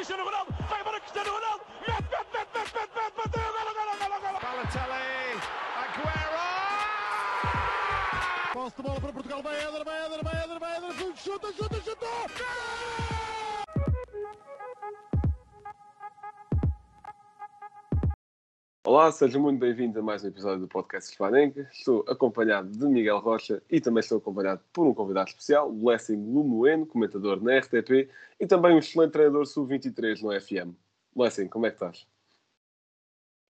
Cristiano Ronaldo, vai embora Cristiano Ronaldo, mete, mete, mete, mete, mete, mete, bateu, golo, golo, golo, golo. Balotelli, Aguero! Posse de bola para Portugal, vai Éder, vai Éder, vai Éder, vai Éder, chuta, chuta, chuta! Olá, sejam muito bem-vindos a mais um episódio do podcast Flamengo. Estou acompanhado de Miguel Rocha e também estou acompanhado por um convidado especial, Blessing Lumoeno, comentador na RTP e também um excelente treinador sub-23 no FM. Blessing, como é que estás?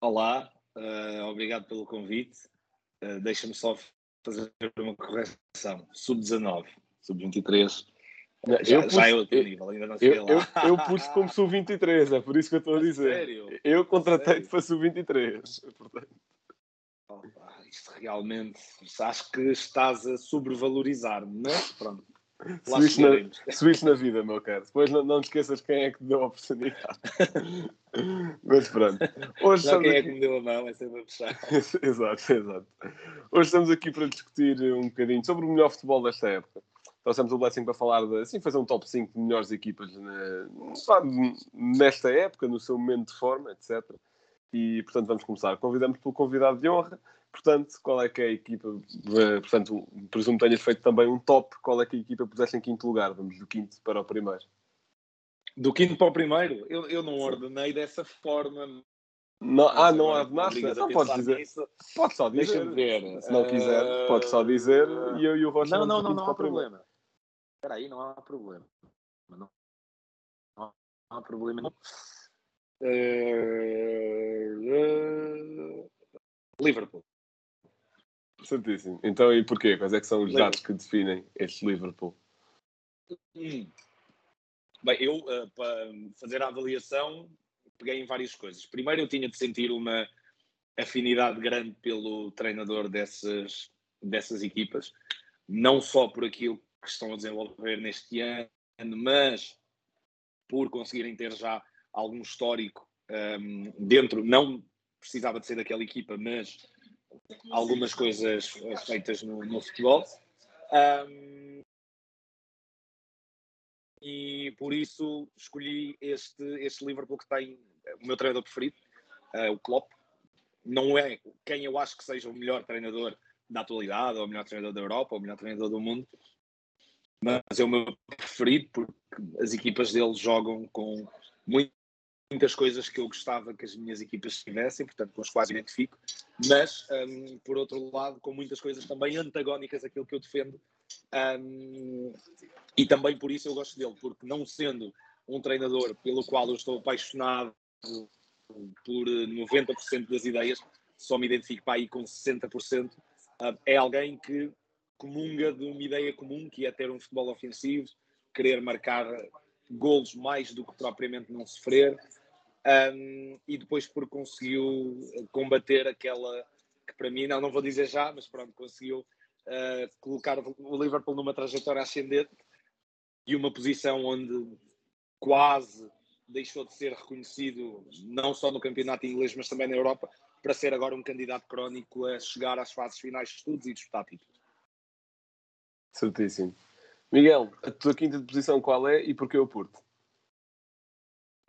Olá, uh, obrigado pelo convite. Uh, Deixa-me só fazer uma correção. Sub-19, sub-23. Já, eu pus, já é outro nível, ainda não eu, lá. eu, eu pus como sub-23, é por isso que eu estou a dizer. Sério? Eu contratei-te para sub-23. portanto. Opa, isto realmente, acho que estás a sobrevalorizar-me, mas pronto. Subiste na, subiste na vida, meu caro. Depois não, não te esqueças quem é que te deu a oportunidade. Mas pronto. Hoje estamos quem é aqui... que me deu a mão, é sempre a puxar. exato, exato. Hoje estamos aqui para discutir um bocadinho sobre o melhor futebol desta época. Trouxemos o Blessing para falar de, assim, fazer um top 5 de melhores equipas na- nesta época, no seu momento de forma, etc. E, portanto, vamos começar. Convidamos pelo convidado de honra. Portanto, qual é que é a equipa? eh, Portanto, presumo que tenhas feito também um top. Qual é que a equipa puseste em quinto lugar? Vamos do quinto para o primeiro. Do quinto para o primeiro, eu, eu não ordenei dessa forma. Não, ah, não a Não podes dizer. nisso. Pode só dizer. Deixa-me ver. Se não quiser, Eh, pode só dizer. E eu e o Rocha Não, não, não, não há problema. Espera aí, não há problema. Não, não há problema. Não. Eh, eh, Liverpool. Certíssimo. Então, e porquê? Quais é que são os Liverpool. dados que definem este Liverpool? Hum. Bem, eu, eh, para fazer a avaliação, peguei em várias coisas. Primeiro, eu tinha de sentir uma afinidade grande pelo treinador dessas, dessas equipas, não só por aquilo que estão a desenvolver neste ano, mas por conseguirem ter já algum histórico ehm, dentro, não precisava de ser daquela equipa, mas algumas coisas feitas no, no futebol. Ahm, e por isso escolhi este, este Liverpool que tem o meu treinador preferido, eh, o Klopp. Não é quem eu acho que seja o melhor treinador da atualidade, ou o melhor treinador da Europa, ou o melhor treinador do mundo, mas é o meu preferido porque as equipas dele jogam com muitas coisas que eu gostava que as minhas equipas tivessem, portanto, com as quais identifico, mas, hum, por outro lado, com muitas coisas também antagónicas àquilo que eu defendo. Hum, e também por isso eu gosto dele, porque não sendo um treinador pelo qual eu estou apaixonado por eh, 90% das ideias, só me identifico para aí com 60%, ah, é alguém que comunga de uma ideia comum, que é ter um futebol ofensivo, querer marcar golos mais do que propriamente não sofrer, um, e depois porque conseguiu combater aquela que para mim, não, não vou dizer já, mas pronto, conseguiu uh, colocar o Liverpool numa trajetória ascendente e uma posição onde quase deixou de ser reconhecido não só no campeonato inglês, mas também na Europa, para ser agora um candidato crónico a chegar às fases finais de estudos e disputar títulos. Certíssimo. Miguel, a tua quinta posição qual é e porquê o Porto?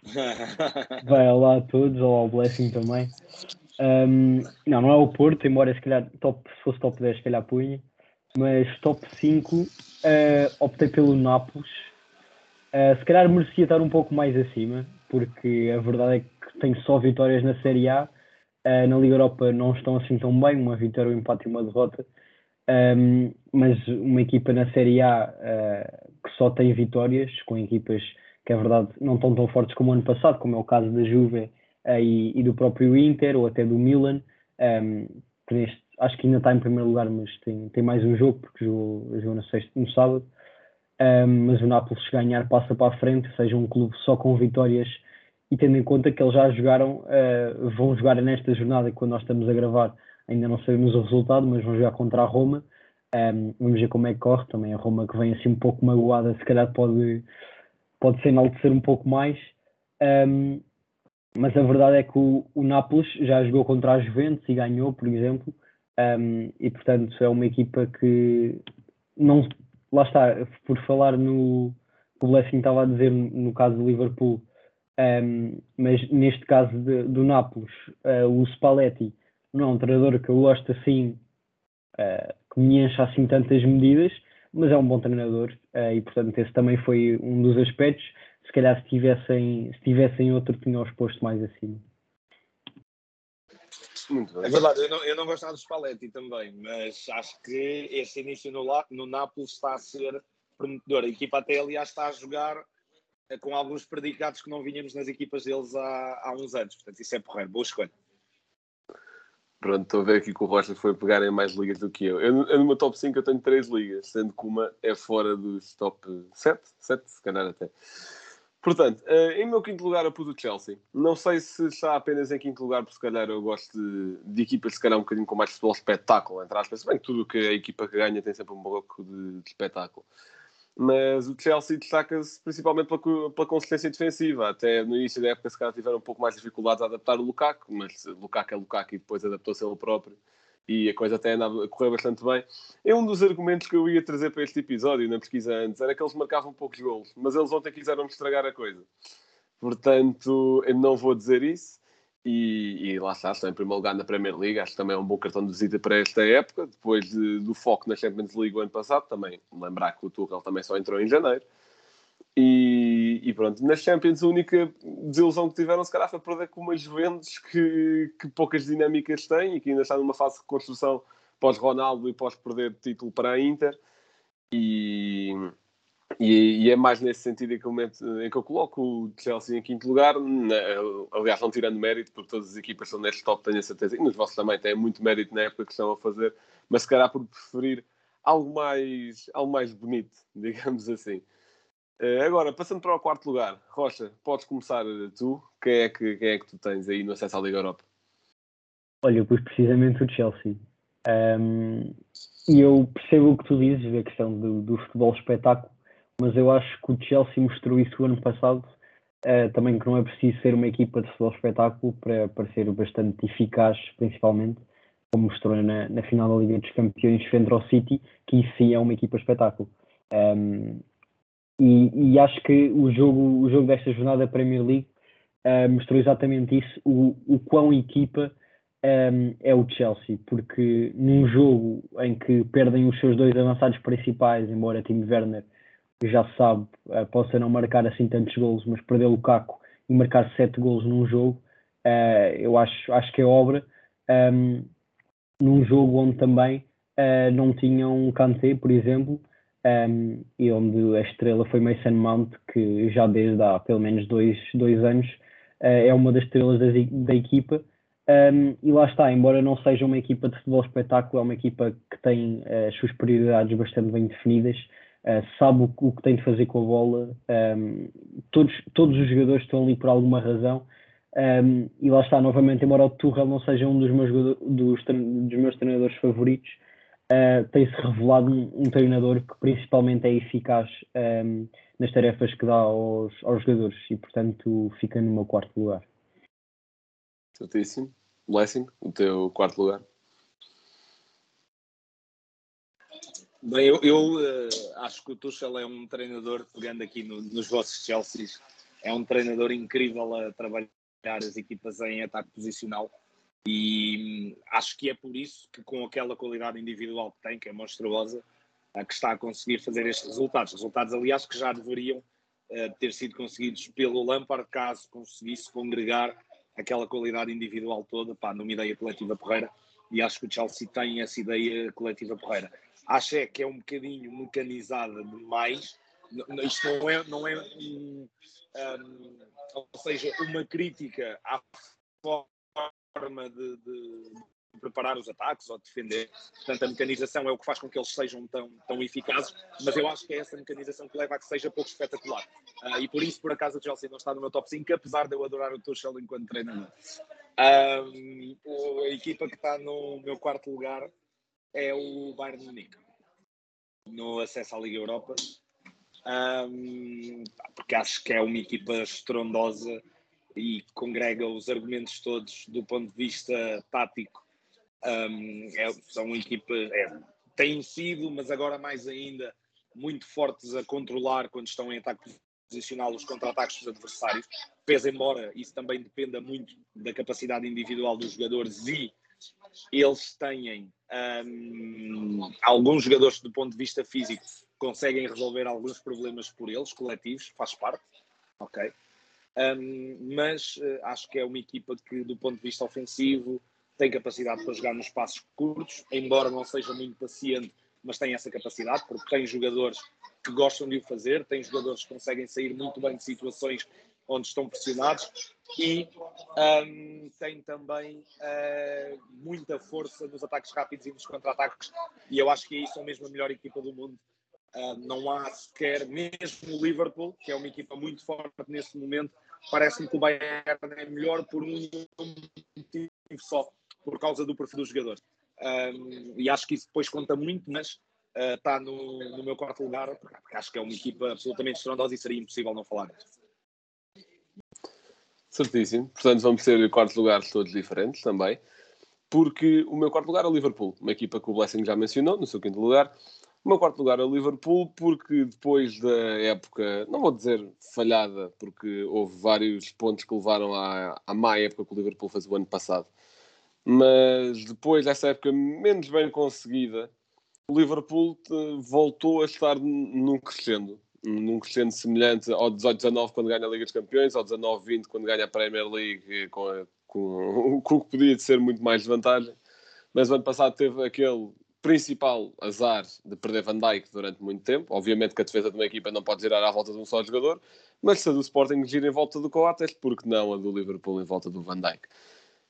Vai, olá a todos, olá ao Blessing também. Ahm, não, não é o Porto, embora se calhar top, se fosse top 10, se calhar punha, mas top 5 eh, optei pelo Nápoles. Eh, se calhar merecia estar um pouco mais acima, porque a verdade é que tem só vitórias na Série A. Eh, na Liga Europa não estão assim tão bem, uma vitória, um empate e uma derrota. Ahm, mas uma equipa na Série A eh, que só tem vitórias, com equipas que é verdade não estão tão fortes como o ano passado, como é o caso da Juve eh, e, e do próprio Inter ou até do Milan, ehm, que neste, acho que ainda está em primeiro lugar, mas tem, tem mais um jogo, porque jogou, jogou no, sexto, no sábado. Ehm, mas o Nápoles, se ganhar, passa para a frente, seja um clube só com vitórias e tendo em conta que eles já jogaram, eh, vão jogar nesta jornada que quando nós estamos a gravar, ainda não sabemos o resultado, mas vão jogar contra a Roma. Ehm, vamos ver como é que corre. Também a Roma que vem assim um pouco magoada, se calhar pode, pode se enaltecer um pouco mais. Ehm, mas a verdade é que o, o Nápoles já jogou contra a Juventus e ganhou, por exemplo. Ehm, e portanto é uma equipa que não lá está, por falar no o Blessing estava a dizer no caso do Liverpool, Um, mas neste caso de, do Nápoles, uh, o Spalletti não é um treinador que eu gosto assim, uh, que me encha assim tantas medidas, mas é um bom treinador uh, e portanto esse também foi um dos aspectos. Se calhar se tivessem, se tivessem outro, tinha-os posto mais acima. Muito bem. É verdade, eu não, eu não gosto nada do Spalletti também, mas acho que esse início no, no Nápoles está a ser prometedor. A equipa até, aliás, está a jogar eh, com alguns predicados que não vinhamos nas equipas deles há, há uns anos. Portanto, isso é porreiro. Boa escolha. Pronto, estou a ver aqui que o Rocha foi pegar em mais ligas do que eu. Eu, eu meu top 5 eu tenho 3 ligas, sendo que uma é fora dos top 7, 7 se calhar até. Portanto, eh, em meu quinto lugar eu pus o Chelsea. Não sei se está apenas em quinto lugar, porque se calhar eu gosto de, de equipas se calhar um bocadinho com mais futebol espetáculo, entre aspas. Bem, tudo que a equipa que ganha tem sempre um pouco de, de espetáculo. Mas o Chelsea destaca-se principalmente pela, pela consistência defensiva. Até no início da época se calhar tiveram um pouco mais de dificuldades a adaptar o Lukaku, mas Lukaku é Lukaku e depois adaptou-se ele próprio e a coisa até andava a correr bastante bem. É um dos argumentos que eu ia trazer para este episódio na pesquisa antes, era que eles marcavam poucos gols, mas eles ontem quiseram estragar a coisa. Portanto, eu não vou dizer isso. E, e lá está, estão em primeiro lugar na Premier League, acho que também é um bom cartão de visita para esta época, depois de, do foco na Champions League o ano passado, também lembrar que o Tuchel também só entrou em janeiro. E, e, pronto, na Champions a única desilusão que tiveram se calhar foi perder com uma Juventus que, que poucas dinâmicas tem e que ainda está numa fase de construção pós-Ronaldo e pós-perder título para a Inter e, e, e, é mais nesse sentido em que, em que eu coloco o Chelsea em quinto lugar, na, aliás não tirando mérito porque todas as equipas são neste top, tenho a certeza, e nos vossos também têm muito mérito na época que estão a fazer, mas se calhar por preferir algo mais, algo mais bonito, digamos assim. Uh, agora, passando para o quarto lugar, Rocha, podes começar eh, tu. Quem é que, quem é que tu tens aí no acesso à Liga Europa? Olha, eu pus precisamente o Chelsea. Um, e eu percebo o que tu dizes, a questão do, do, futebol espetáculo, mas eu acho que o Chelsea mostrou isso o ano passado. Uh, também que não é preciso ser uma equipa de futebol espetáculo para, para ser bastante eficaz, principalmente, como mostrou na, na final da Liga dos Campeões frente ao City, que isso sim é uma equipa espetáculo. Um, e, e, acho que o jogo, o jogo desta jornada da Premier League uh, mostrou exatamente isso, o, o quão equipa um, é o Chelsea, porque num jogo em que perdem os seus dois avançados principais, embora Tim Werner já sabe, uh, possa não marcar assim tantos golos, mas perder o Caco e marcar sete golos num jogo, uh, eu acho, acho que é obra. Um, num jogo onde também não tinham um Kanté, por exemplo, um, e onde a estrela foi Mason Mount, que já desde há pelo menos dois, dois anos uh, é uma das estrelas da, da equipa. Um, e lá está, embora não seja uma equipa de futebol espetáculo, é uma equipa que tem uh, as suas prioridades bastante bem definidas, uh, sabe o, o, que tem de fazer com a bola, um, todos, todos os jogadores estão ali por alguma razão. Um, e lá está, novamente, embora o Tuchel não seja um dos meus, dos, dos meus treinadores favoritos, uh, tem-se revelado um, um, treinador que principalmente é eficaz ehm, nas tarefas que dá aos, aos jogadores e, portanto, fica no meu quarto lugar. Certíssimo. Blessing, o teu quarto lugar. Bem, eu, eu uh, acho que o Tuchel é um treinador, pegando aqui no, nos vossos Chelsea, é um treinador incrível a trabalhar as equipas em ataque posicional. E hum, acho que é por isso que, com aquela qualidade individual que tem, que é monstruosa, que está a conseguir fazer estes resultados. Resultados, aliás, que já deveriam uh, ter sido conseguidos pelo Lampard, caso conseguisse congregar aquela qualidade individual toda pá, numa ideia coletiva porreira. E acho que o Chelsea tem essa ideia coletiva porreira. Acho é que é um bocadinho mecanizada demais. Isto não é, não é um, um, ou seja, uma crítica à forma de, de, preparar os ataques ou de defender. Portanto, a mecanização é o que faz com que eles sejam tão, tão eficazes, mas eu acho que é essa mecanização que leva a que seja pouco espetacular. Uh, e por isso, por acaso, o Chelsea não está no meu top 5, apesar de eu adorar o Tuchel enquanto treinador. Um, a equipa que está no meu quarto lugar é o Bayern Munique, no acesso à Liga Europa. Um, porque acho que é uma equipa estrondosa e congrega os argumentos todos do ponto de vista tático. Um, é, são equipas, é, têm sido, mas agora mais ainda, muito fortes a controlar quando estão em ataque posicioná-lo os contra-ataques dos adversários, pese embora isso também dependa muito da capacidade individual dos jogadores e eles têm um, alguns jogadores do ponto de vista físico conseguem resolver alguns problemas por eles, coletivos, faz parte, ok? Um, mas uh, acho que é uma equipa que, do ponto de vista ofensivo, tem capacidade para jogar nos passos curtos, embora não seja muito paciente, mas tem essa capacidade, porque tem jogadores que gostam de o fazer, tem jogadores que conseguem sair muito bem de situações onde estão pressionados e um, tem também uh, muita força nos ataques rápidos e nos contra-ataques. E eu acho que aí são mesmo a melhor equipa do mundo. Uh, não há sequer, mesmo o Liverpool que é uma equipa muito forte nesse momento parece-me que o Bayern é melhor por um motivo só por causa do perfil dos jogadores. Um, e acho que isso depois conta muito mas está uh, no, no, meu quarto lugar porque acho que é uma equipa absolutamente estrondosa e seria impossível não falar disso Certíssimo. Portanto, vamos ter quartos lugares todos diferentes também. Porque o meu quarto lugar é o Liverpool, uma equipa que o Blessing já mencionou, no seu quinto lugar. O meu quarto lugar é o Liverpool, porque depois da época, não vou dizer falhada, porque houve vários pontos que levaram à, à má época que o Liverpool fez o ano passado. Mas depois dessa época menos bem conseguida, o Liverpool eh, voltou a estar num crescendo num crescendo semelhante ao 18-19 quando ganha a Liga dos Campeões, ao 19-20 quando ganha a Premier League com, a, com, o que podia ser muito mais vantagem. Mas o ano passado teve aquele principal azar de perder Van Dijk durante muito tempo. Obviamente que a defesa de uma equipa não pode girar à volta de um só jogador, mas se a do Sporting gira em volta do Coates, porque não a do Liverpool em volta do Van Dijk?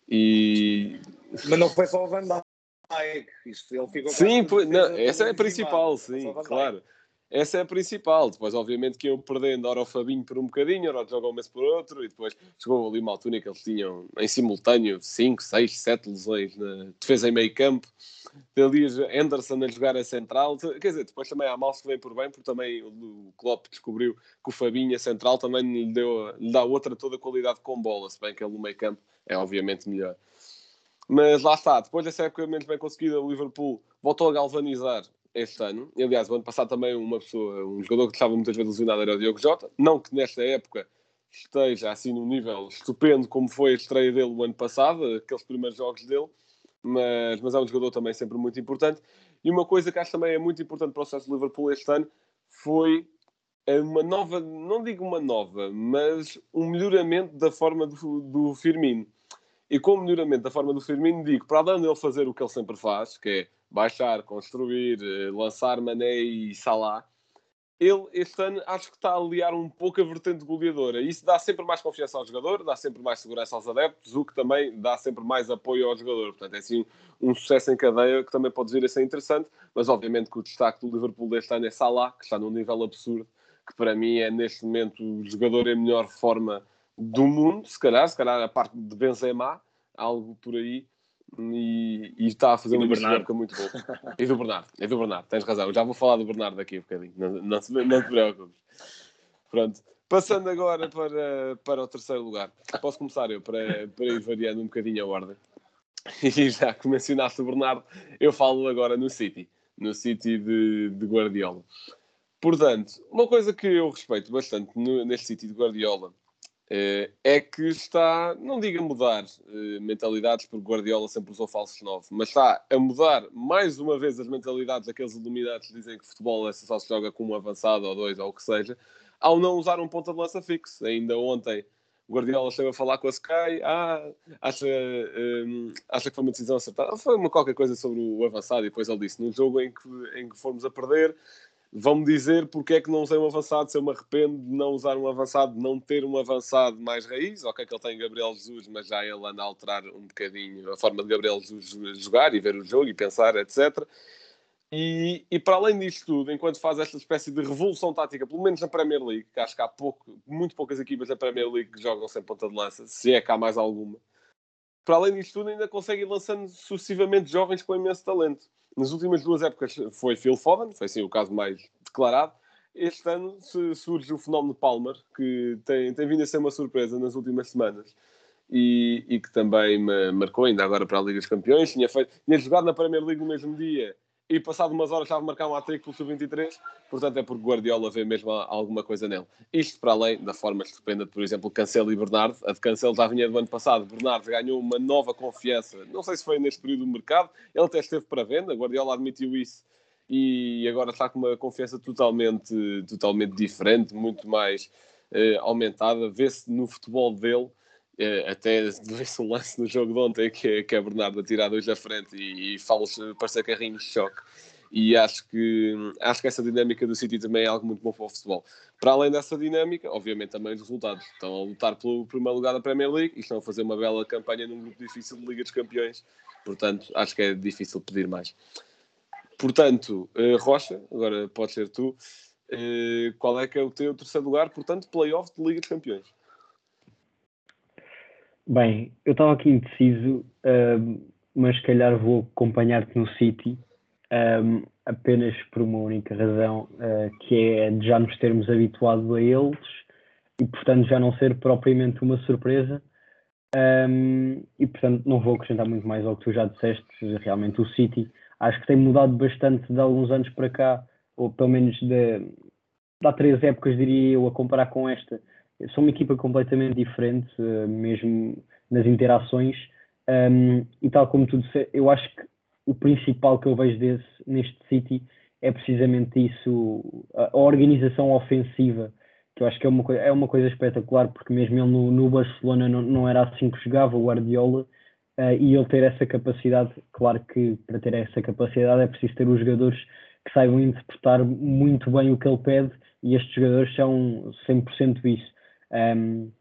E... Mas não foi só o Van Dijk. Isto, ele ficou sim, foi, não, essa é a principal, sim, claro. Essa é a principal. Depois, obviamente, que iam perdendo, ora o Fabinho por um bocadinho, ora o João Gomes por outro, e depois chegou ali uma altura que eles tinham em simultâneo 5, 6, 7 lesões na defesa em meio campo. Dali Anderson a jogar a central. Quer dizer, depois também há mal se vem por bem, porque também o Klopp descobriu que o Fabinho a central também lhe, deu, lhe dá outra toda a qualidade com bola, se bem que ele no meio campo é obviamente melhor. Mas lá está, depois dessa época menos bem conseguida, o Liverpool voltou a galvanizar este ano. E, aliás, o ano passado também uma pessoa, um jogador que estava muitas vezes lesionado era o Diogo Jota. Não que nesta época esteja assim num nível estupendo como foi a estreia dele o ano passado, aqueles primeiros jogos dele, mas, mas é um jogador também sempre muito importante. E uma coisa que acho também é muito importante para o sucesso do Liverpool este ano foi uma nova, não digo uma nova, mas um melhoramento da forma do, do Firmino. E com o melhoramento da forma do Firmino, digo, para além dele fazer o que ele sempre faz, que é baixar, construir, eh, lançar Mané e Salah, ele este ano acho que está a aliar um pouco a vertente goleadora. Isso dá sempre mais confiança ao jogador, dá sempre mais segurança aos adeptos, o que também dá sempre mais apoio ao jogador. Portanto, é assim um sucesso em cadeia que também pode vir a ser interessante, mas obviamente que o destaque do Liverpool deste ano é Salah, que está num nível absurdo, que para mim é neste momento o jogador em melhor forma do mundo, se calhar, se calhar a parte de Benzema, algo por aí, e, e, está a fazer uma época muito boa. E do Bernardo, e do Bernardo, tens razão. Eu já vou falar do Bernardo daqui um bocadinho, não, não, não te preocupes. Pronto, passando agora para, para o terceiro lugar. Posso começar eu para, para ir variando um bocadinho a ordem. E já que mencionaste o Bernardo, eu falo agora no City, no City de, de Guardiola. Portanto, uma coisa que eu respeito bastante no, neste City de Guardiola é que está, não digo a mudar eh, mentalidades, porque Guardiola sempre usou falsos 9, mas está a mudar mais uma vez as mentalidades daqueles iluminados que dizem que futebol é só se joga com um avançado ou dois ou o que seja, ao não usar um ponta de lança fixo. Ainda ontem Guardiola esteve a falar com a Sky, ah, acha, um, acha que foi uma decisão acertada. Foi uma qualquer coisa sobre o avançado e depois ele disse, num jogo em que, em que formos a perder, vão-me dizer porque é que não usei um avançado, se eu me arrependo de não usar um avançado, de não ter um avançado mais raiz. Ok, que ele tem Gabriel Jesus, mas já ele anda a alterar um bocadinho a forma de Gabriel Jesus jogar e ver o jogo e pensar, etc. E, e, para além disto tudo, enquanto faz esta espécie de revolução tática, pelo menos na Premier League, que acho que há pouco, muito poucas equipas da Premier League que jogam sem ponta de lança, se é que há mais alguma, para além disto tudo, ainda consegue ir lançando sucessivamente jovens com imenso talento. Nas últimas duas épocas foi Phil Foden, foi assim o caso mais declarado. Este ano surge o fenómeno Palmer, que tem, tem vindo a ser uma surpresa nas últimas semanas. E, e, que também marcou ainda agora para a Liga dos Campeões. Tinha, feito, tinha jogado na Premier League no mesmo dia e passado umas horas estava a marcar um hat-trick pelo sub-23, portanto é porque Guardiola vê mesmo alguma coisa nele. Isto para além da forma estupenda de, por exemplo, Cancelo e Bernardo. A de Cancelo já vinha do ano passado, Bernardo ganhou uma nova confiança, não sei se foi neste período do mercado, ele até esteve para venda, Guardiola admitiu isso e agora está com uma confiança totalmente, totalmente diferente, muito mais uh, aumentada. Vê-se no futebol dele, até vê-se um lance no jogo de ontem que, é, que é Bernardo a tirar dois à frente e, e fala-se parecer carrinho de choque. E acho que, acho que essa dinâmica do City também é algo muito bom para o futebol. Para além dessa dinâmica, obviamente também os resultados. Estão a lutar pelo primeiro lugar da Premier League e estão a fazer uma bela campanha num grupo difícil de Liga dos Campeões. Portanto, acho que é difícil pedir mais. Portanto, uh, Rocha, agora pode ser tu, uh, qual é que é o teu terceiro lugar, portanto, playoff de Liga dos Campeões? Bem, eu estava aqui indeciso, uh, mas se calhar vou acompanhar-te no City, um, apenas por uma única razão, que é de já nos termos habituado a eles e, portanto, já não ser propriamente uma surpresa. Um, e, portanto, não vou acrescentar muito mais ao que tu já disseste. Realmente, o City acho que tem mudado bastante de alguns anos para cá, ou pelo menos de, de há três épocas, diria eu, a comparar com esta. São uma equipa completamente diferente, uh, mesmo nas interações, um, e tal como tu eu acho que o principal que eu vejo desse, neste City é precisamente isso, a, organização ofensiva, que eu acho que é uma, é uma coisa espetacular, porque mesmo ele no, no Barcelona não, não era assim que jogava, o Guardiola, Uh, e ele ter essa capacidade, claro que para ter essa capacidade é preciso ter os jogadores que saibam interpretar muito bem o que ele pede e estes jogadores são 100% isso. Um,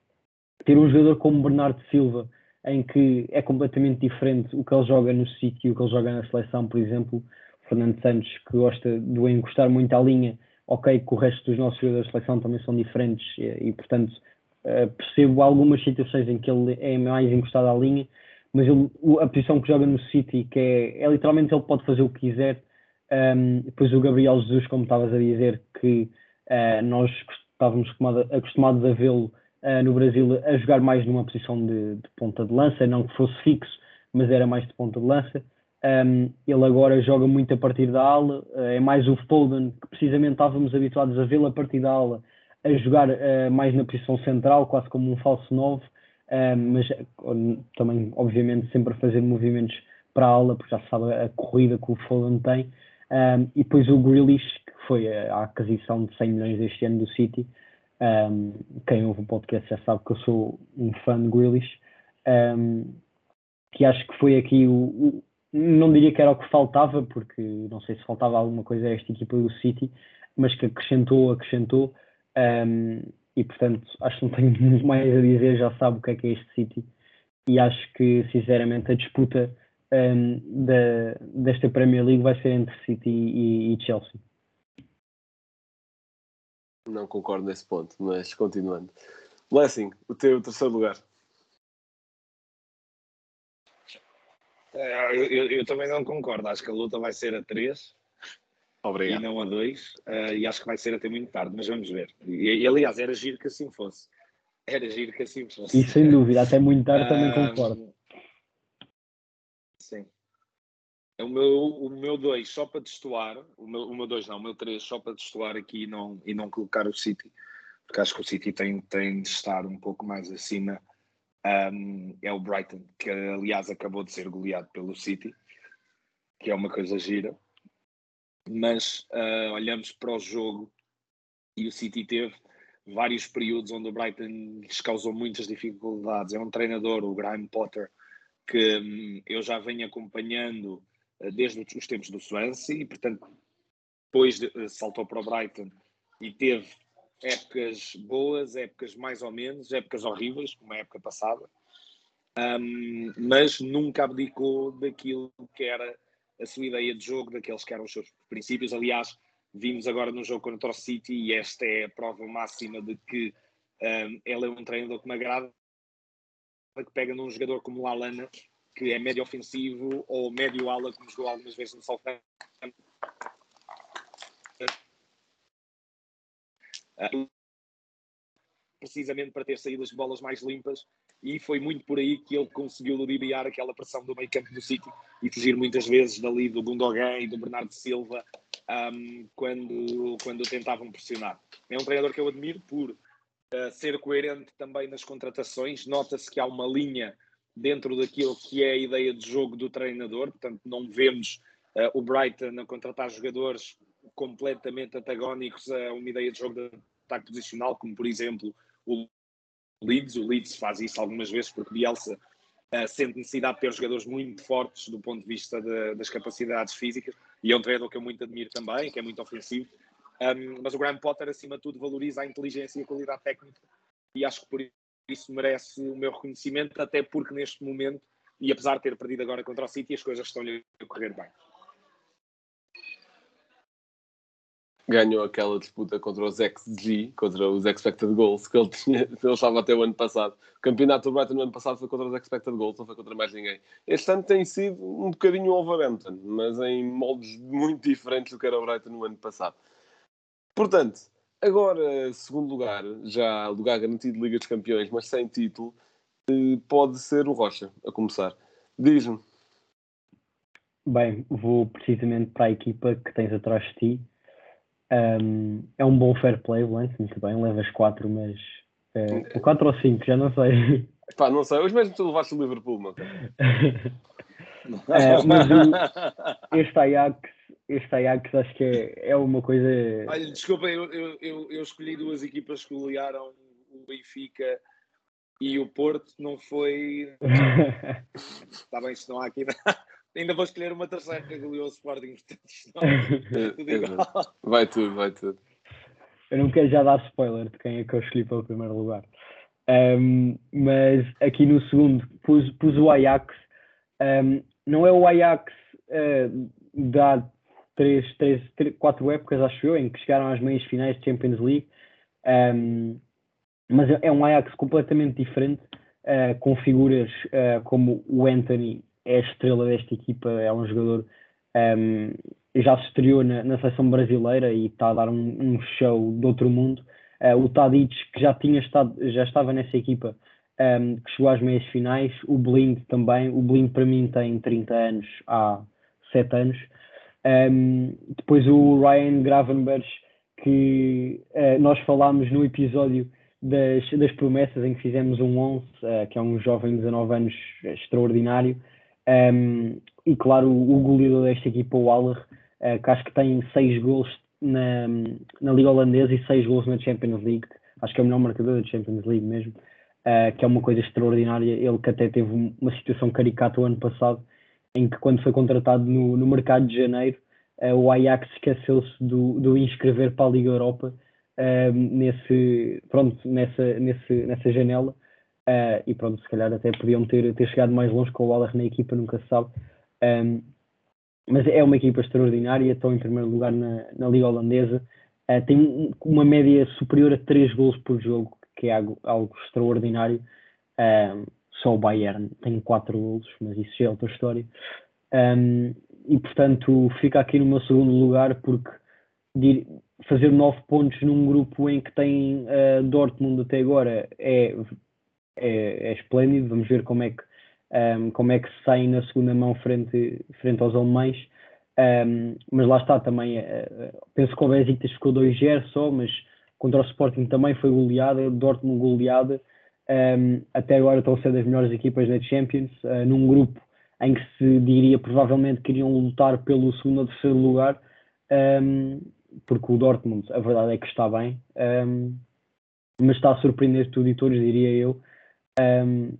ter um jogador como Bernardo Silva, em que é completamente diferente o que ele joga no City e o que ele joga na seleção, por exemplo, Fernando Santos, que gosta de encostar muito à linha, ok, que o resto dos nossos jogadores de seleção também são diferentes e, e portanto, uh, percebo algumas situações em que ele é mais encostado à linha, mas ele, a posição que joga no City, que é, é literalmente ele pode fazer o que quiser. Um, depois o Gabriel Jesus, como estavas a dizer, que uh, nós estávamos acostumados a vê-lo uh, no Brasil a jogar mais numa posição de, de, ponta de lança, não que fosse fixo, mas era mais de ponta de lança. Um, ele agora joga muito a partir da ala, uh, é mais o Foden, que precisamente estávamos habituados a vê-lo a partir da ala, a jogar mais na posição central, quase como um falso 9 mas também, obviamente, sempre a fazer movimentos para a aula, porque já sabe a corrida que o Foden tem. Um, e depois o Grealish, foi a, aquisição de 100 milhões este ano do City. Um, quem ouve o podcast já sabe que eu sou um fã de Grealish. Um, que acho que foi aqui o, o, Não diria que era o que faltava, porque não sei se faltava alguma coisa a esta equipa do City, mas que acrescentou, acrescentou. Um, e portanto acho que não tenho muito mais a dizer, já sabe o que é que é este City e acho que sinceramente a disputa da, desta Premier League vai ser entre City e, e, Chelsea. Não concordo nesse ponto, mas continuando. Blessing, o teu terceiro lugar. É, eu, eu, eu, também não concordo. Acho que a luta vai ser a 3 Obrigado. e não a dois, uh, e acho que vai ser até muito tarde, mas vamos ver. E, e, aliás, era giro que assim fosse. Era giro que assim fosse. E sem dúvida, até muito tarde uh, também concordo. Sim. O meu, o meu dois só para destoar, o meu, o meu dois não, o meu três só para destoar aqui e não, e não colocar o City, porque acho que o City tem, tem de estar um pouco mais acima. Um, é o Brighton, que aliás acabou de ser goleado pelo City, que é uma coisa gira mas uh, olhamos para o jogo e o City teve vários períodos onde o Brighton lhes causou muitas dificuldades. É um treinador, o Graham Potter, que um, eu já venho acompanhando desde os tempos do Swansea e, portanto, depois de, uh, saltou para o Brighton e teve épocas boas, épocas mais ou menos, épocas horríveis, como a época passada, um, mas nunca abdicou daquilo que era a sua ideia de jogo, daqueles que eram os seus princípios. Aliás, vimos agora no jogo contra o City e esta é a prova máxima de que um, ele é um treinador que me agrada, que pega num jogador como o Alana, que é médio ofensivo, ou médio ala, como jogou algumas vezes no Southampton. precisamente para ter saído as bolas mais limpas e foi muito por aí que ele conseguiu ludibriar aquela pressão do meio campo do City e fugir muitas vezes dali do Gundogan e do Bernardo Silva um, quando, quando tentavam pressionar. É um treinador que eu admiro por uh, ser coerente também nas contratações. Nota-se que há uma linha dentro daquilo que é a ideia de jogo do treinador, portanto, não vemos uh, o Brighton a contratar jogadores completamente antagónicos a uma ideia de jogo de ataque posicional, como por exemplo o Leeds. O Leeds faz isso algumas vezes porque Bielsa uh, sente necessidade de ter jogadores muito fortes do ponto de vista de, das capacidades físicas e é um treinador que eu muito admiro também, que é muito ofensivo. Um, mas o Graham Potter, acima de tudo, valoriza a inteligência e a qualidade técnica e acho que por isso merece o meu reconhecimento, até porque neste momento, e apesar de ter perdido agora contra o City, as coisas estão-lhe a correr bem. ganhou aquela disputa contra os XG, contra os Expected Goals, que ele, tinha, ele estava até o ano passado. O campeonato do Brighton no ano passado foi contra os Expected Goals, não foi contra mais ninguém. Este ano tem sido um bocadinho o Overhampton, mas em moldes muito diferentes do que era o Brighton no ano passado. Portanto, agora, segundo lugar, já lugar garantido de Liga dos Campeões, mas sem título, eh, pode ser o Rocha, a começar. Diz-me. Bem, vou precisamente para a equipa que tens atrás de ti, um, é um bom fair play, Lance, muito bem. Levas 4, mas. Uh, 4 ou 5, já não sei. Pá, não sei. Os mesmos tu levaste o Liverpool, meu é, mas o, este Ajax, este Ajax acho que é, é uma coisa. Olha, desculpa, eu, eu, eu, eu escolhi duas equipas que golearam o Benfica e o Porto, não foi. Está bem, isto não há aqui. Ainda vou escolher uma terceira que goleou o Sporting. Tudo vai tudo, vai tudo. Eu não quero já dar spoiler de quem é que eu escolhi para o primeiro lugar. Um, mas aqui no segundo pus, pus o Ajax. Um, não é o Ajax uh, da três, três, três, quatro épocas, acho eu, em que chegaram às meias finais de Champions League. Um, mas é um Ajax completamente diferente, uh, com figuras uh, como o Anthony é a estrela desta equipa, é um jogador um, já se estreou na, na seleção brasileira e está a dar um, um show de outro mundo. Uh, o Tadic, que já tinha estado, já estava nessa equipa, um, que chegou às meias finais, o Blind também, o Blind para mim tem 30 anos há 7 anos. Um, depois o Ryan Gravenberg, que uh, nós falámos no episódio das, das promessas em que fizemos um 11, uh, que é um jovem de 19 anos extraordinário. Um, e claro, o, o goleador desta equipa, o Aller, uh, que acho que tem 6 gols na, na Liga Holandesa e 6 gols na Champions League. Acho que é o melhor marcador da Champions League mesmo, que é uma coisa extraordinária. Ele que até teve uma situação caricata o ano passado, em que quando foi contratado no, no mercado de janeiro, uh, o Ajax esqueceu-se do, do inscrever para a Liga Europa nesse, pronto, nessa, nesse, nessa janela Uh, e pronto, se calhar até podiam ter, ter chegado mais longe com o Waller na equipa, nunca se sabe. Um, mas é uma equipa extraordinária, estão em primeiro lugar na, na Liga Holandesa. Uh, tem uma média superior a 3 gols por jogo, que é algo, algo extraordinário. Um, só o Bayern tem 4 gols, mas isso já é outra história. Um, e portanto, fica aqui no meu segundo lugar, porque fazer 9 pontos num grupo em que tem uh, Dortmund até agora é é, é esplêndido. Vamos ver como é que, um, como é que se sai na segunda mão frente, frente aos alemães. Um, mas lá está também, uh, penso que o Besiktas ficou 2-0 só, mas contra o Sporting também foi goleada, Dortmund goleada. Um, até agora estão a ser das melhores equipas da Champions, uh, num grupo em que se diria provavelmente que iriam lutar pelo segundo ou terceiro lugar, um, porque o Dortmund, a verdade é que está bem, um, mas está a surpreender tudo e todos, diria eu,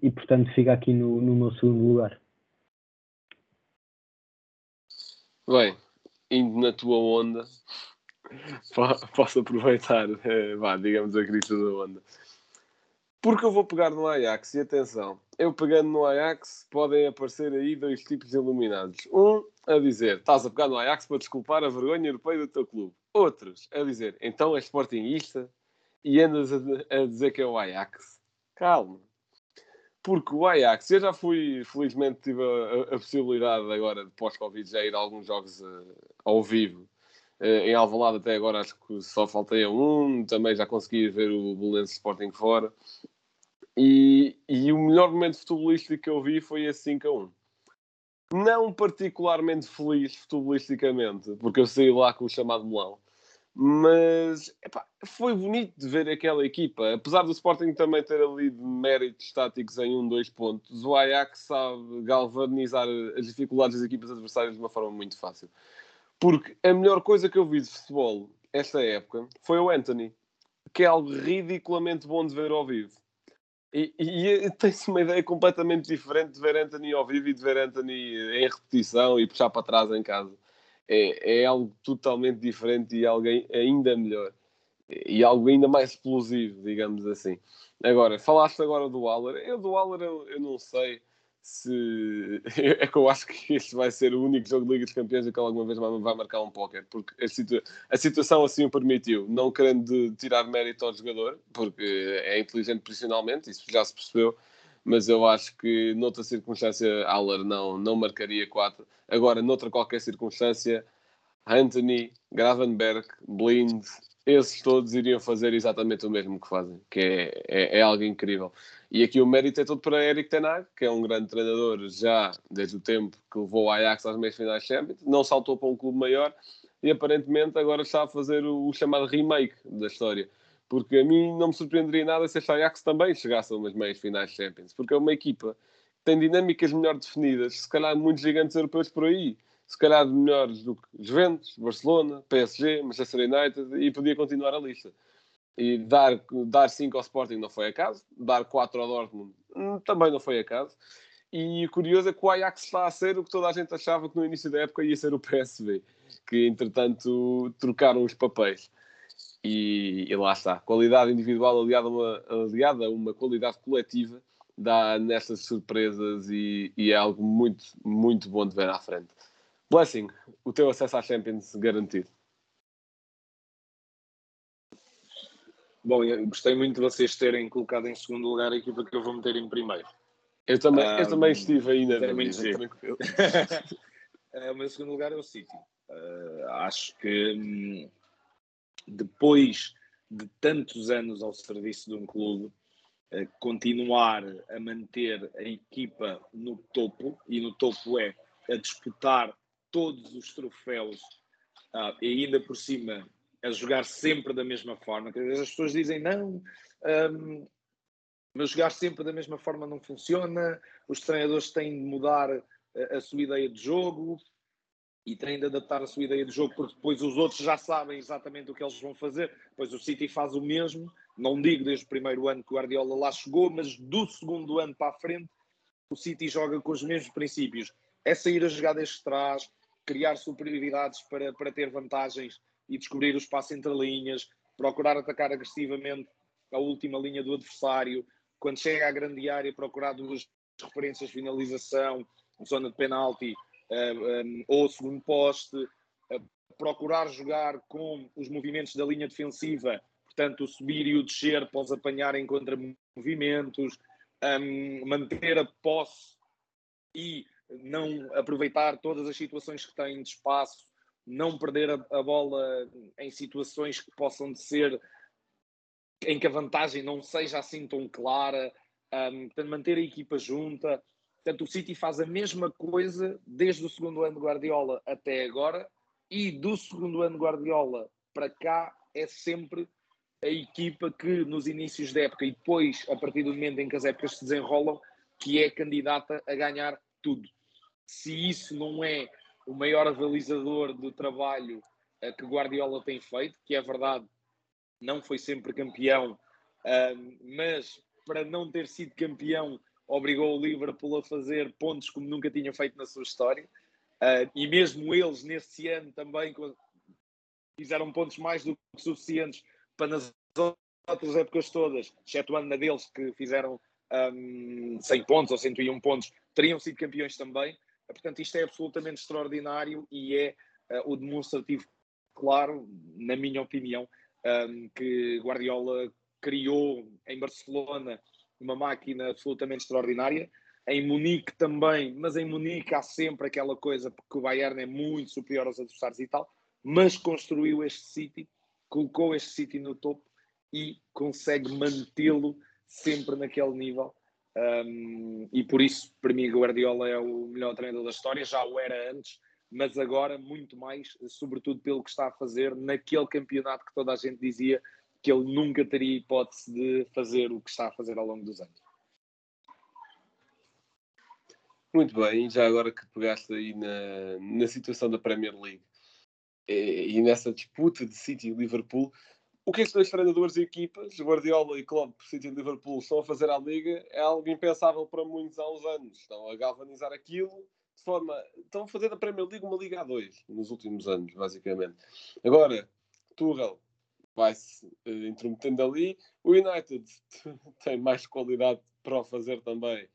e portanto fica aqui no, no meu segundo lugar. Bem, indo na tua onda, posso aproveitar, eh, vá, digamos, a crista da onda. Porque eu vou pegar no Ajax, e atenção, eu pegando no Ajax, podem aparecer aí dois tipos iluminados. Um a dizer, estás a pegar no Ajax para desculpar a vergonha europeia do teu clube. Outros a dizer, então és sportingista e andas a, a dizer que é o Ajax. Calma porque o Ajax, eu já fui, felizmente tive a, a, possibilidade agora, de pós-Covid, já ir a alguns jogos uh, ao vivo. Uh, em Alvalade até agora acho que só faltei a um, também já consegui ver o Belenense Sporting fora. E, e o melhor momento futebolístico que eu vi foi esse 5 a 1. Não particularmente feliz futebolisticamente, porque eu saí lá com o chamado melão. Mas epá, foi bonito de ver aquela equipa. Apesar do Sporting também ter ali méritos táticos em um, dois pontos, o Ajax sabe galvanizar as dificuldades das equipas adversárias de uma forma muito fácil. Porque a melhor coisa que eu vi de futebol esta época foi o Anthony, que é algo ridiculamente bom de ver ao vivo. E, e tem-se uma ideia completamente diferente de ver Anthony ao vivo e de ver Anthony em repetição e puxar para trás em casa. É, é algo totalmente diferente e alguém ainda melhor. E algo ainda mais explosivo, digamos assim. Agora, falaste agora do Waller. Eu do Waller eu, eu não sei se é que eu acho que este vai ser o único jogo de Liga dos Campeões que alguma vez vai marcar um póquer, porque a, situa a, situação assim o permitiu, não querendo tirar mérito ao jogador, porque é inteligente profissionalmente, isso já se percebeu, mas eu acho que noutra circunstância Aller não, não marcaria 4. Agora, noutra qualquer circunstância, Anthony, Gravenberg, Blind, esses todos iriam fazer exatamente o mesmo que fazem, que é, é, é algo incrível. E aqui o mérito é todo para Eric Tenag, que é um grande treinador já desde o tempo que levou o Ajax às meias finais Champions, não saltou para um clube maior e aparentemente agora está a fazer o, o chamado remake da história. Porque a mim não me surpreenderia nada se este Ajax também chegasse a umas meias finais Champions, porque é uma equipa que tem dinâmicas melhor definidas, se calhar muitos gigantes europeus por aí se calhar melhores do que Juventus, Barcelona, PSG, Manchester United e podia continuar a lista. E dar, dar 5 ao Sporting não foi acaso, dar 4 ao Dortmund hum, também não foi acaso. E o curioso é que o Ajax está a ser o que toda a gente achava que no início da época ia ser o PSV, que entretanto trocaram os papéis. E, e lá está. Qualidade individual aliada a uma, aliada a uma qualidade coletiva dá nestas surpresas e, e é algo muito, muito bom de ver à frente. Blessing, o teu acesso à Champions garantido. Bom, eu gostei muito de vocês terem colocado em segundo lugar a equipa que eu vou meter em primeiro. Eu também, eu também estive aí na tranquilo. o meu segundo lugar é o City. Uh, acho que hum, depois de tantos anos ao serviço de um clube, uh, continuar a manter a equipa no topo, e no topo é a disputar todos os troféus uh, e ainda por cima a jogar sempre da mesma forma. As pessoas dizem não, um, mas jogar sempre da mesma forma não funciona. Os treinadores têm de mudar a, a sua ideia de jogo e têm de adaptar a sua ideia de jogo, porque depois os outros já sabem exatamente o que eles vão fazer. Pois o City faz o mesmo. Não digo desde o primeiro ano que o Guardiola lá chegou, mas do segundo ano para a frente, o City joga com os mesmos princípios. É sair a jogar desde trás, criar superioridades para, para ter vantagens e descobrir o espaço entre linhas, procurar atacar agressivamente a última linha do adversário, quando chega à grande área, procurar duas referências de finalização, zona de penalti uh, eh, um, eh, ou segundo poste, uh, procurar jogar com os movimentos da linha defensiva, portanto, o subir e o descer os apanhar em contra-movimentos, um, manter a posse e não aproveitar todas as situações que têm de espaço, não perder a, a bola em situações que possam ser em que a vantagem não seja assim tão clara, um, manter a equipa junta. Portanto, o City faz a mesma coisa desde o segundo ano de Guardiola até agora, e do segundo ano de Guardiola para cá é sempre a equipa que nos inícios da época e depois, a partir do momento em que as épocas se desenrolam, que é candidata a ganhar tudo se isso não é o maior avalizador do trabalho uh, que Guardiola tem feito, que é verdade, não foi sempre campeão, uh, mas para não ter sido campeão obrigou o Liverpool a fazer pontos como nunca tinha feito na sua história. Uh, e mesmo eles, nesse ano, também fizeram pontos mais do que suficientes para nas outras épocas todas, exceto a deles, que fizeram um, 100 pontos ou 101 pontos, teriam sido campeões também. Portanto, isto é absolutamente extraordinário e é uh, o demonstrativo claro, na minha opinião, um, que Guardiola criou em Barcelona uma máquina absolutamente extraordinária. Em Munique também, mas em Munique há sempre aquela coisa, porque o Bayern é muito superior aos adversários e tal, mas construiu este City, colocou este City no topo e consegue mantê-lo sempre naquele nível. Um, e por isso, para mim, Guardiola é o melhor treinador da história, já o era antes, mas agora muito mais, sobretudo pelo que está a fazer naquele campeonato que toda a gente dizia que ele nunca teria hipótese de fazer o que está a fazer ao longo dos anos. Muito bem, já agora que pegaste aí na, na situação da Premier League e, e nessa disputa de City e Liverpool, o que estes dois treinadores e equipas, Guardiola e Klopp, City e Liverpool, estão a fazer à Liga é algo impensável para muitos há uns anos. Estão a galvanizar aquilo de forma. Estão a fazer da Premier League uma Liga A2 nos últimos anos, basicamente. Agora, Tuchel vai-se uh, intrometendo ali. O United tem mais qualidade para o fazer também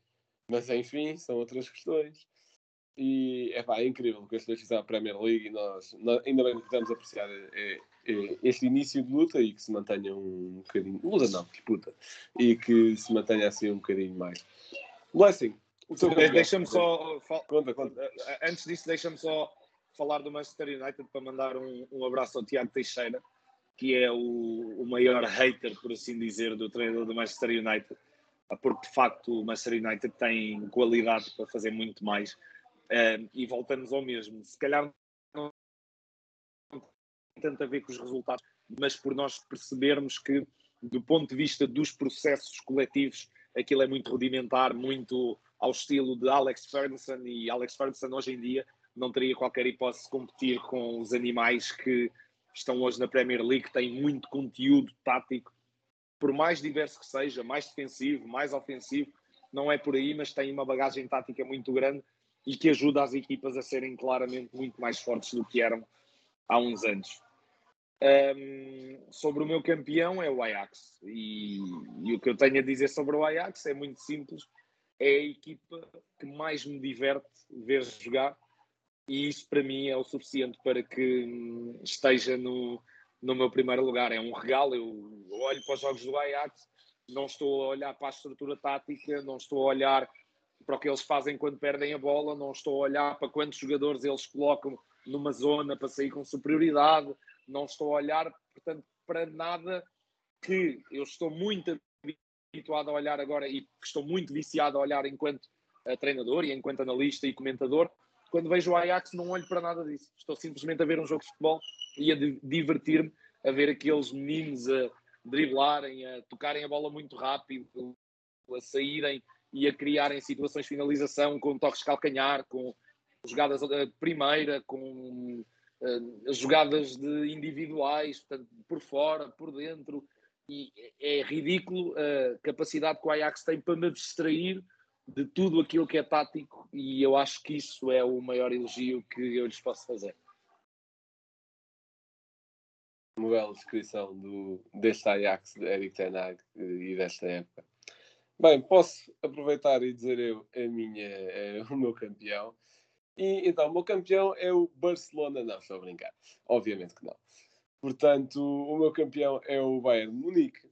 mas enfim, são outras questões. E epá, é incrível o que estes dois fizeram a Premier League e nós, ainda bem que a apreciar é, é, este início de luta e que se mantenha um bocadinho. Luta não, disputa. E que se mantenha assim um bocadinho mais. Blessing, o Deixa-me só. Conta, conta. Antes disso, deixa-me só falar do Manchester United para mandar um, um abraço ao Tiago Teixeira, que é o, o maior hater, por assim dizer, do treinador do Manchester United porque de facto o Manchester United tem qualidade para fazer muito mais. E voltamos ao mesmo. Se calhar não tanto a ver com os resultados, mas por nós percebermos que, do ponto de vista dos processos coletivos, aquilo é muito rudimentar, muito ao estilo de Alex Ferguson. E Alex Ferguson, hoje em dia, não teria qualquer hipótese de competir com os animais que estão hoje na Premier League, têm muito conteúdo tático por mais diverso que seja, mais defensivo, mais ofensivo, não é por aí, mas tem uma bagagem tática muito grande e que ajuda as equipas a serem claramente muito mais fortes do que eram há uns anos. Um, sobre o meu campeão é o Ajax. E, e, o que eu tenho a dizer sobre o Ajax é muito simples. É a equipa que mais me diverte ver jogar. E isso para mim é o suficiente para que hum, esteja no, no meu primeiro lugar. É um regalo. Eu olho para os jogos do Ajax, não estou a olhar para a estrutura tática, não estou a olhar para o que eles fazem quando perdem a bola, não estou a olhar para quantos jogadores eles colocam numa zona para sair com superioridade, não estou a olhar, portanto, para nada que eu estou muito habituado a olhar agora e que estou muito viciado a olhar enquanto eh, treinador e enquanto analista e comentador. Quando vejo o Ajax, não olho para nada disso. Estou simplesmente a ver um jogo de futebol e a divertir-me a ver aqueles meninos a driblarem, a tocarem a bola muito rápido, a saírem e a criarem situações de finalização com toques de calcanhar, com jogadas de primeira, com uh, jogadas de individuais, portanto, por fora, por dentro. E é ridículo a capacidade que o Ajax tem para me distrair de tudo aquilo que é tático, e eu acho que isso é o maior elogio que eu lhes posso fazer uma bela descrição do, deste Ajax de Eric Ten Hag e desta época. Bem, posso aproveitar e dizer eu a minha, é, o meu campeão. E então, o meu campeão é o Barcelona. Não, estou a brincar. Obviamente que não. Portanto, o meu campeão é o Bayern Munique,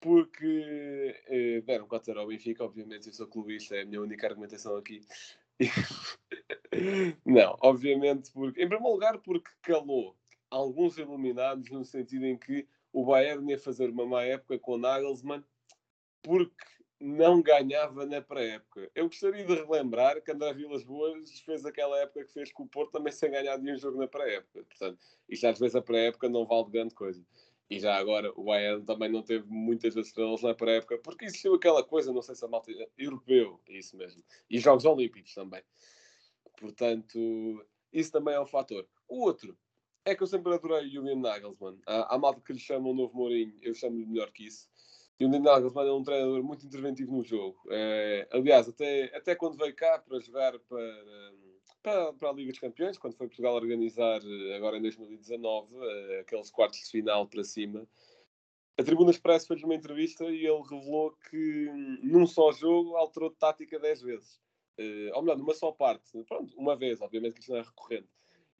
porque eh, deram 4 ao Benfica. Obviamente, eu sou clubista, é a minha única argumentação aqui. não, obviamente, porque, em primeiro lugar, porque calou alguns iluminados no sentido em que o Bayern ia fazer uma má época com o Nagelsmann porque não ganhava na pré-época. Eu gostaria de relembrar que André Vilas Boas fez aquela época que fez com o Porto também sem ganhar nenhum jogo na pré-época. Portanto, isto às vezes a pré-época não vale grande coisa. E já agora o Bayern também não teve muitas estrelas na pré-época porque existiu aquela coisa, não sei se a malta europeu, é isso mesmo. E Jogos Olímpicos também. Portanto, isso também é um fator. O outro, é que eu sempre adorei o Julian Nagelsmann. Há, há malta que lhe chama o novo Mourinho, eu chamo-lhe melhor que isso. E o Nagelsmann é um treinador muito interventivo no jogo. É, aliás, até, até quando veio cá para jogar para, para, para a Liga dos Campeões, quando foi Portugal organizar, agora em 2019, eh, aqueles quartos de final para cima, a Tribuna Express fez uma entrevista e ele revelou que num só jogo alterou de tática 10 vezes. Uh, ou melhor, numa só parte. Pronto, uma vez, obviamente que isto não é recorrente.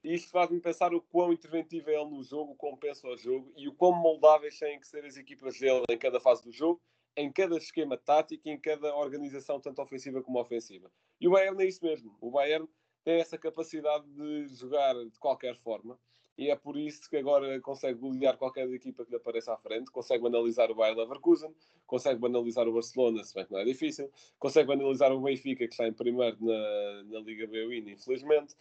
E isto faz-me pensar o quão interventivo é ele no jogo, o quão pensa o jogo e o quão moldáveis têm que ser as equipas dele em cada fase do jogo, em cada esquema tático, em cada organização, tanto ofensiva como ofensiva. E o Bayern é isso mesmo. O Bayern tem essa capacidade de jogar de qualquer forma e é por isso que agora consegue golear qualquer equipa que lhe apareça à frente, consegue banalizar o Bayer Leverkusen, consegue banalizar o Barcelona, se bem que não é difícil, consegue banalizar o Benfica, que está em primeiro na, na Liga B-Win, infelizmente,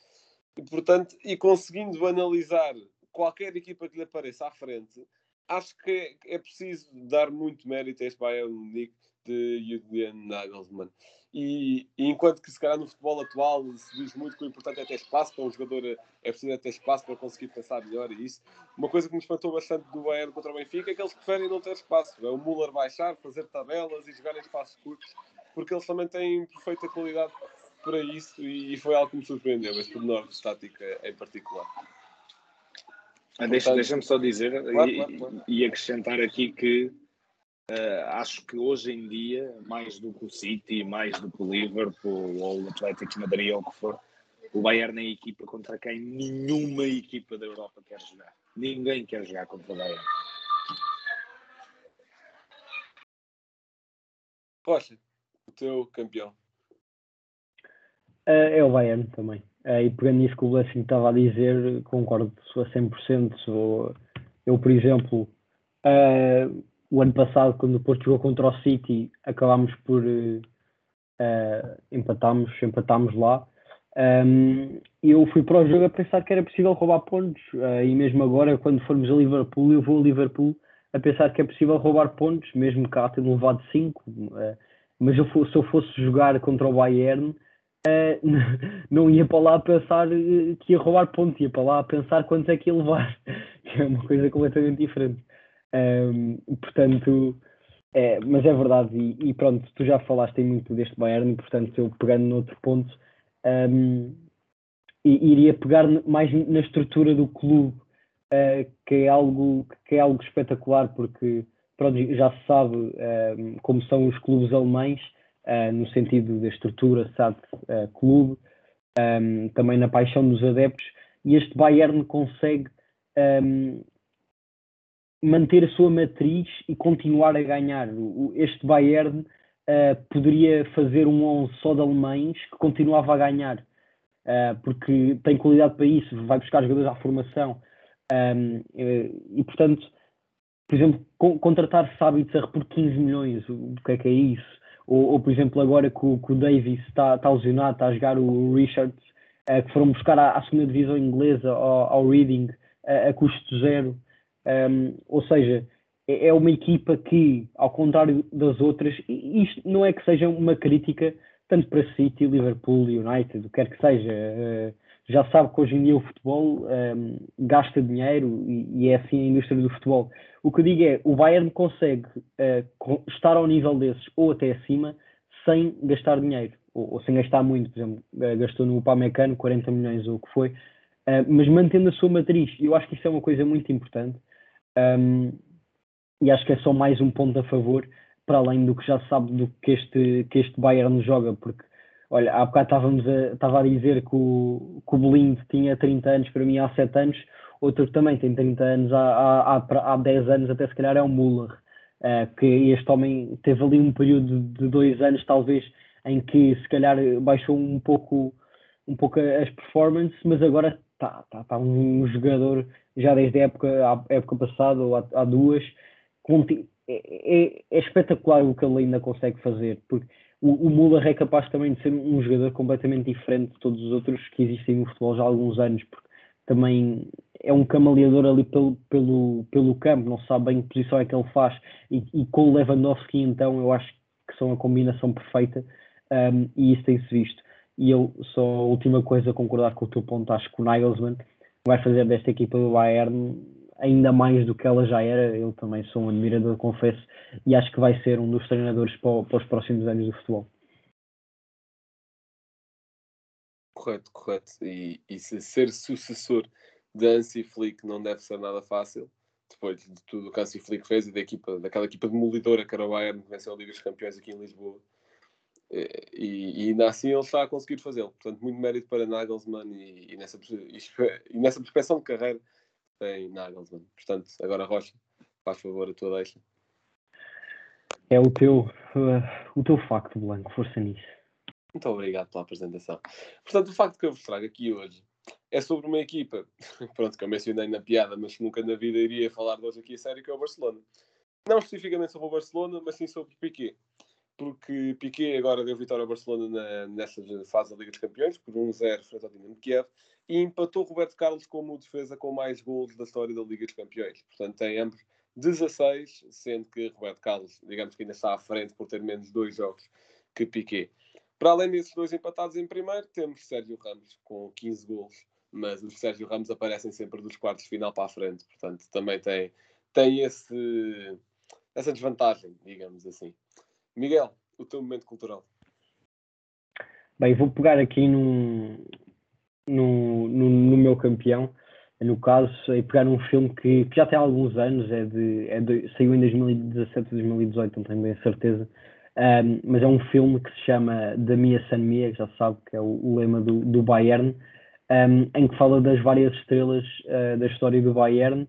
e, portanto, e conseguindo banalizar qualquer equipa que lhe apareça à frente, acho que é, é preciso dar muito mérito a este Bayern Munique de Julian Nagelsmann. E, e, enquanto que se calhar no futebol atual se diz muito que o importante é ter espaço para um jogador, é preciso é ter espaço para conseguir pensar melhor e isso. Uma coisa que me espantou bastante do Bayern contra o Benfica é que eles preferem não ter espaço. É o Müller baixar, fazer tabelas e jogar em espaços curtos, porque eles também têm perfeita qualidade para isso e, foi algo que me surpreendeu, este pormenor de estática em particular. Ah, deixa, Deixa-me só dizer Claro, e, claro, claro. e acrescentar aqui que eh, acho que hoje em dia, mais do que o City, mais do que o Liverpool ou o Atlético de Madrid ou o que for, o Bayern é a equipa contra quem nenhuma equipa da Europa quer jogar. Ninguém quer jogar contra o Bayern. Rocha, o teu campeão. Eh, é o Bayern também. Eh, e pegando nisso que o Blessing estava a dizer, concordo a 100%. Sou- Eu, por exemplo, eh, o ano passado, quando o Porto jogou contra o City, acabámos por eh, eh, empatámos, empatámos lá. Um, eu fui para o jogo a pensar que era possível roubar pontos, eh, e mesmo agora, quando formos a Liverpool, eu vou a Liverpool a pensar que é possível roubar pontos, mesmo cá tendo levado 5. mas eu se eu fosse jogar contra o Bayern, não ia para lá pensar eh, que ia roubar pontos, ia para lá pensar quantos é que ia levar, que é uma coisa completamente diferente. Um, portanto, é, mas é verdade, e, e pronto, tu já falaste muito deste Bayern, portanto, eu pegando noutro ponto, um, iria pegar mais na estrutura do clube, uh, que, é algo, que é algo espetacular, porque pronto, já se sabe um, como são os clubes alemães, uh, no sentido da estrutura, sabe, uh, clube, um, também na paixão dos adeptos, e este Bayern consegue um, manter a sua matriz e continuar a ganhar. O- Este Bayern uh, poderia fazer um 11 só de alemães que continuava a ganhar, uh, porque tem qualidade para isso, vai buscar jogadores à formação. Um, eh, e portanto, por exemplo, con- contratar Sabitzer por 15 milhões, o que é que é isso? Ou, ou, por exemplo, agora que o, que o Davis está, está lesionado, está a jogar o Richards, eh, que foram buscar à, à segunda divisão inglesa, ao, ao Reading, eh, a custo zero. Um, ou seja, é é uma equipa que, ao contrário das outras, e isto não é que seja uma crítica tanto para City, Liverpool, United, o que quer que seja, eh, já sabe que hoje em dia o futebol um, gasta dinheiro e, e é assim a indústria do futebol. O que eu digo é, o Bayern consegue co- estar ao nível desses ou até acima sem gastar dinheiro, ou, ou sem gastar muito, por exemplo, eh, gastou no Upamecano 40 milhões ou o que foi, eh, mas mantendo a sua matriz. Eu acho que isso é uma coisa muito importante. Um, e acho que é só mais um ponto a favor, para além do que já sabe do que este, que este Bayern joga, porque, olha, há bocado estávamos a, estava a dizer que o, que o Blind tinha 30 anos, para mim há 7 anos, outro que também tem 30 anos, há, há, há, há 10 anos, até se calhar é o Müller, eh, que este homem teve ali um período de dois anos, talvez, em que se calhar baixou um pouco, um pouco as performances, mas agora está tá, tá um jogador já desde a época, a época passada ou há, duas, é, é- é espetacular o que ele ainda consegue fazer, porque o, o Müller é capaz também de ser um jogador completamente diferente de todos os outros que existem no futebol já há alguns anos, porque também é um camaleador ali pelo, pelo, pelo campo, não sabe bem que posição é que ele faz, e, e com o Lewandowski então eu acho que são a combinação perfeita um, e isso tem-se visto. E eu só a última coisa a concordar com o teu ponto, acho que o Nagelsmann vai fazer desta equipa do Bayern ainda mais do que ela já era. Eu também sou um admirador, confesso, e acho que vai ser um dos treinadores para, para os próximos anos do futebol. Correto, correto. E, e se ser sucessor de Hansi Flick não deve ser nada fácil, depois de tudo o que Hansi Flick fez e da equipa, daquela equipa demolidora que era o Bayern, que venceu a Liga dos Campeões aqui em Lisboa. E, e ainda assim ele está a conseguir fazê-lo. Portanto, muito mérito para Nagelsmann e, e nessa, pers- e nessa de carreira tem Nagelsmann. Portanto, agora Rocha, faz favor a tua deixa. É o teu, uh, o teu facto, Blanco, força nisso. Muito obrigado pela apresentação. Portanto, o facto que eu vos trago aqui hoje é sobre uma equipa, pronto, que eu mencionei na piada, mas que nunca na vida iria falar de hoje aqui a sério, que é o Barcelona. Não especificamente sobre o Barcelona, mas sim sobre Piquet. Porque Piquet agora deu vitória ao Barcelona na, nessa fase da Liga dos Campeões, por 1-0 frente ao Dinamo Kiev, e empatou Roberto Carlos como defesa com mais gols da história da Liga dos Campeões. Portanto, tem ambos 16, sendo que Roberto Carlos, digamos que ainda está à frente por ter menos dois jogos que Piquet. Para além desses dois empatados em primeiro, temos Sérgio Ramos com 15 gols, mas os Sérgio Ramos aparecem sempre dos quartos de final para a frente, portanto também tem, tem esse, essa desvantagem, digamos assim. Miguel, o teu momento cultural. Bem, vou pegar aqui num, no, no, no, meu campeão, no caso, e pegar um filme que, que, já tem alguns anos, é de, é de, saiu em 2017 ou 2018, não tenho bem a certeza, um, mas é um filme que se chama Da Mia San Mia, que já sabe que é o, o lema do, do Bayern, um, em que fala das várias estrelas uh, da história do Bayern,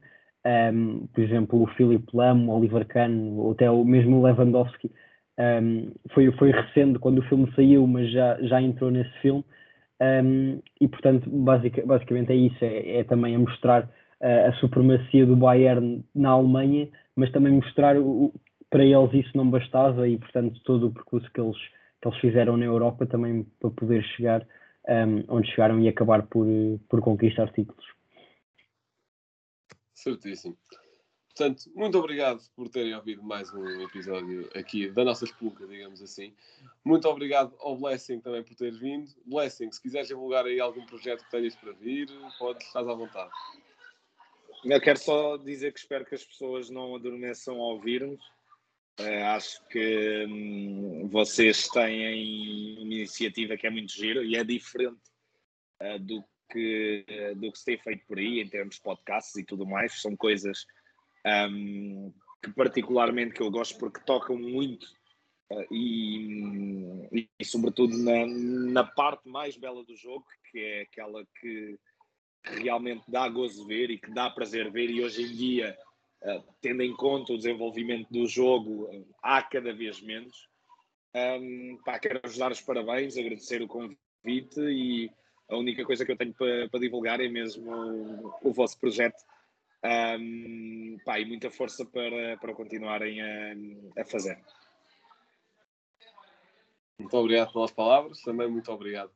um, por exemplo, o Philip Lam, o Oliver Kahn, ou até o mesmo Lewandowski, um, foi, foi recente quando o filme saiu, mas já, já entrou nesse filme. Um, e portanto, basic, basicamente é isso: é, é também a mostrar uh, a supremacia do Bayern na Alemanha, mas também mostrar o, para eles isso não bastava e, portanto, todo o percurso que eles, que eles fizeram na Europa também para poder chegar um, onde chegaram e acabar por, por conquistar títulos. Certíssimo. Portanto, muito obrigado por terem ouvido mais um episódio aqui da nossa espelunca, digamos assim. Muito obrigado ao Blessing também por ter vindo. Blessing, se quiseres divulgar aí algum projeto que tenhas para vir, podes, estás à vontade. Eu quero só dizer que espero que as pessoas não adormeçam ao ouvir-nos. Uh, acho que hum, vocês têm uma iniciativa que é muito gira e é diferente uh, do, que, uh, do que se tem feito por aí em termos de podcasts e tudo mais. São coisas um, que particularmente que eu gosto porque tocam muito uh, e, e, e, sobretudo na, na, parte mais bela do jogo, que é aquela que, realmente dá gozo ver e que dá prazer ver e hoje em dia, uh, tendo em conta o desenvolvimento do jogo, uh, há cada vez menos. Um, pá, quero vos dar os parabéns, agradecer o convite e a única coisa que eu tenho para, para divulgar é mesmo o, o vosso projeto um, pá, e muita força para, para continuarem a, a fazer. Muito obrigado pelas palavras, também muito obrigado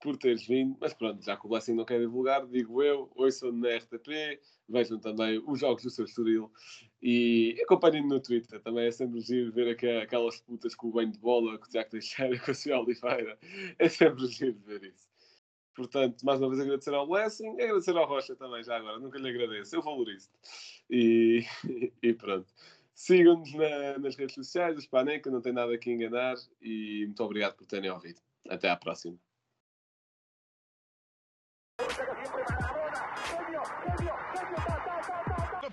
por teres vindo. Mas pronto, já que o Blessing não quer divulgar, digo eu, ouçam na RTP, vejam também os jogos do seu Estoril e acompanhem-me no Twitter. Também é sempre giro ver aquelas putas com o banho de bola, com o Tiago Teixeira, com a Cia Oliveira. É sempre giro ver isso. Portanto, mais uma vez agradecer ao Blessing e agradecer ao Rocha também, já agora. Nunca lhe agradeço, eu valorizo. E, e pronto. Sigam-nos na, nas redes sociais, os Paneca, não tem nada que enganar. E muito obrigado por terem ouvido. Até à próxima.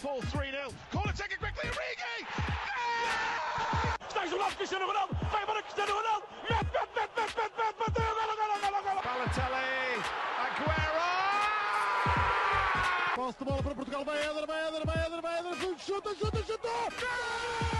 Liverpool 3-0. Corner taken quickly, Origi! Está isolado Cristiano Ronaldo, Posso de bola para Portugal, vai Eder, vai Eder, vai Eder, vai Eder. chuta, chuta, chuta! chuta!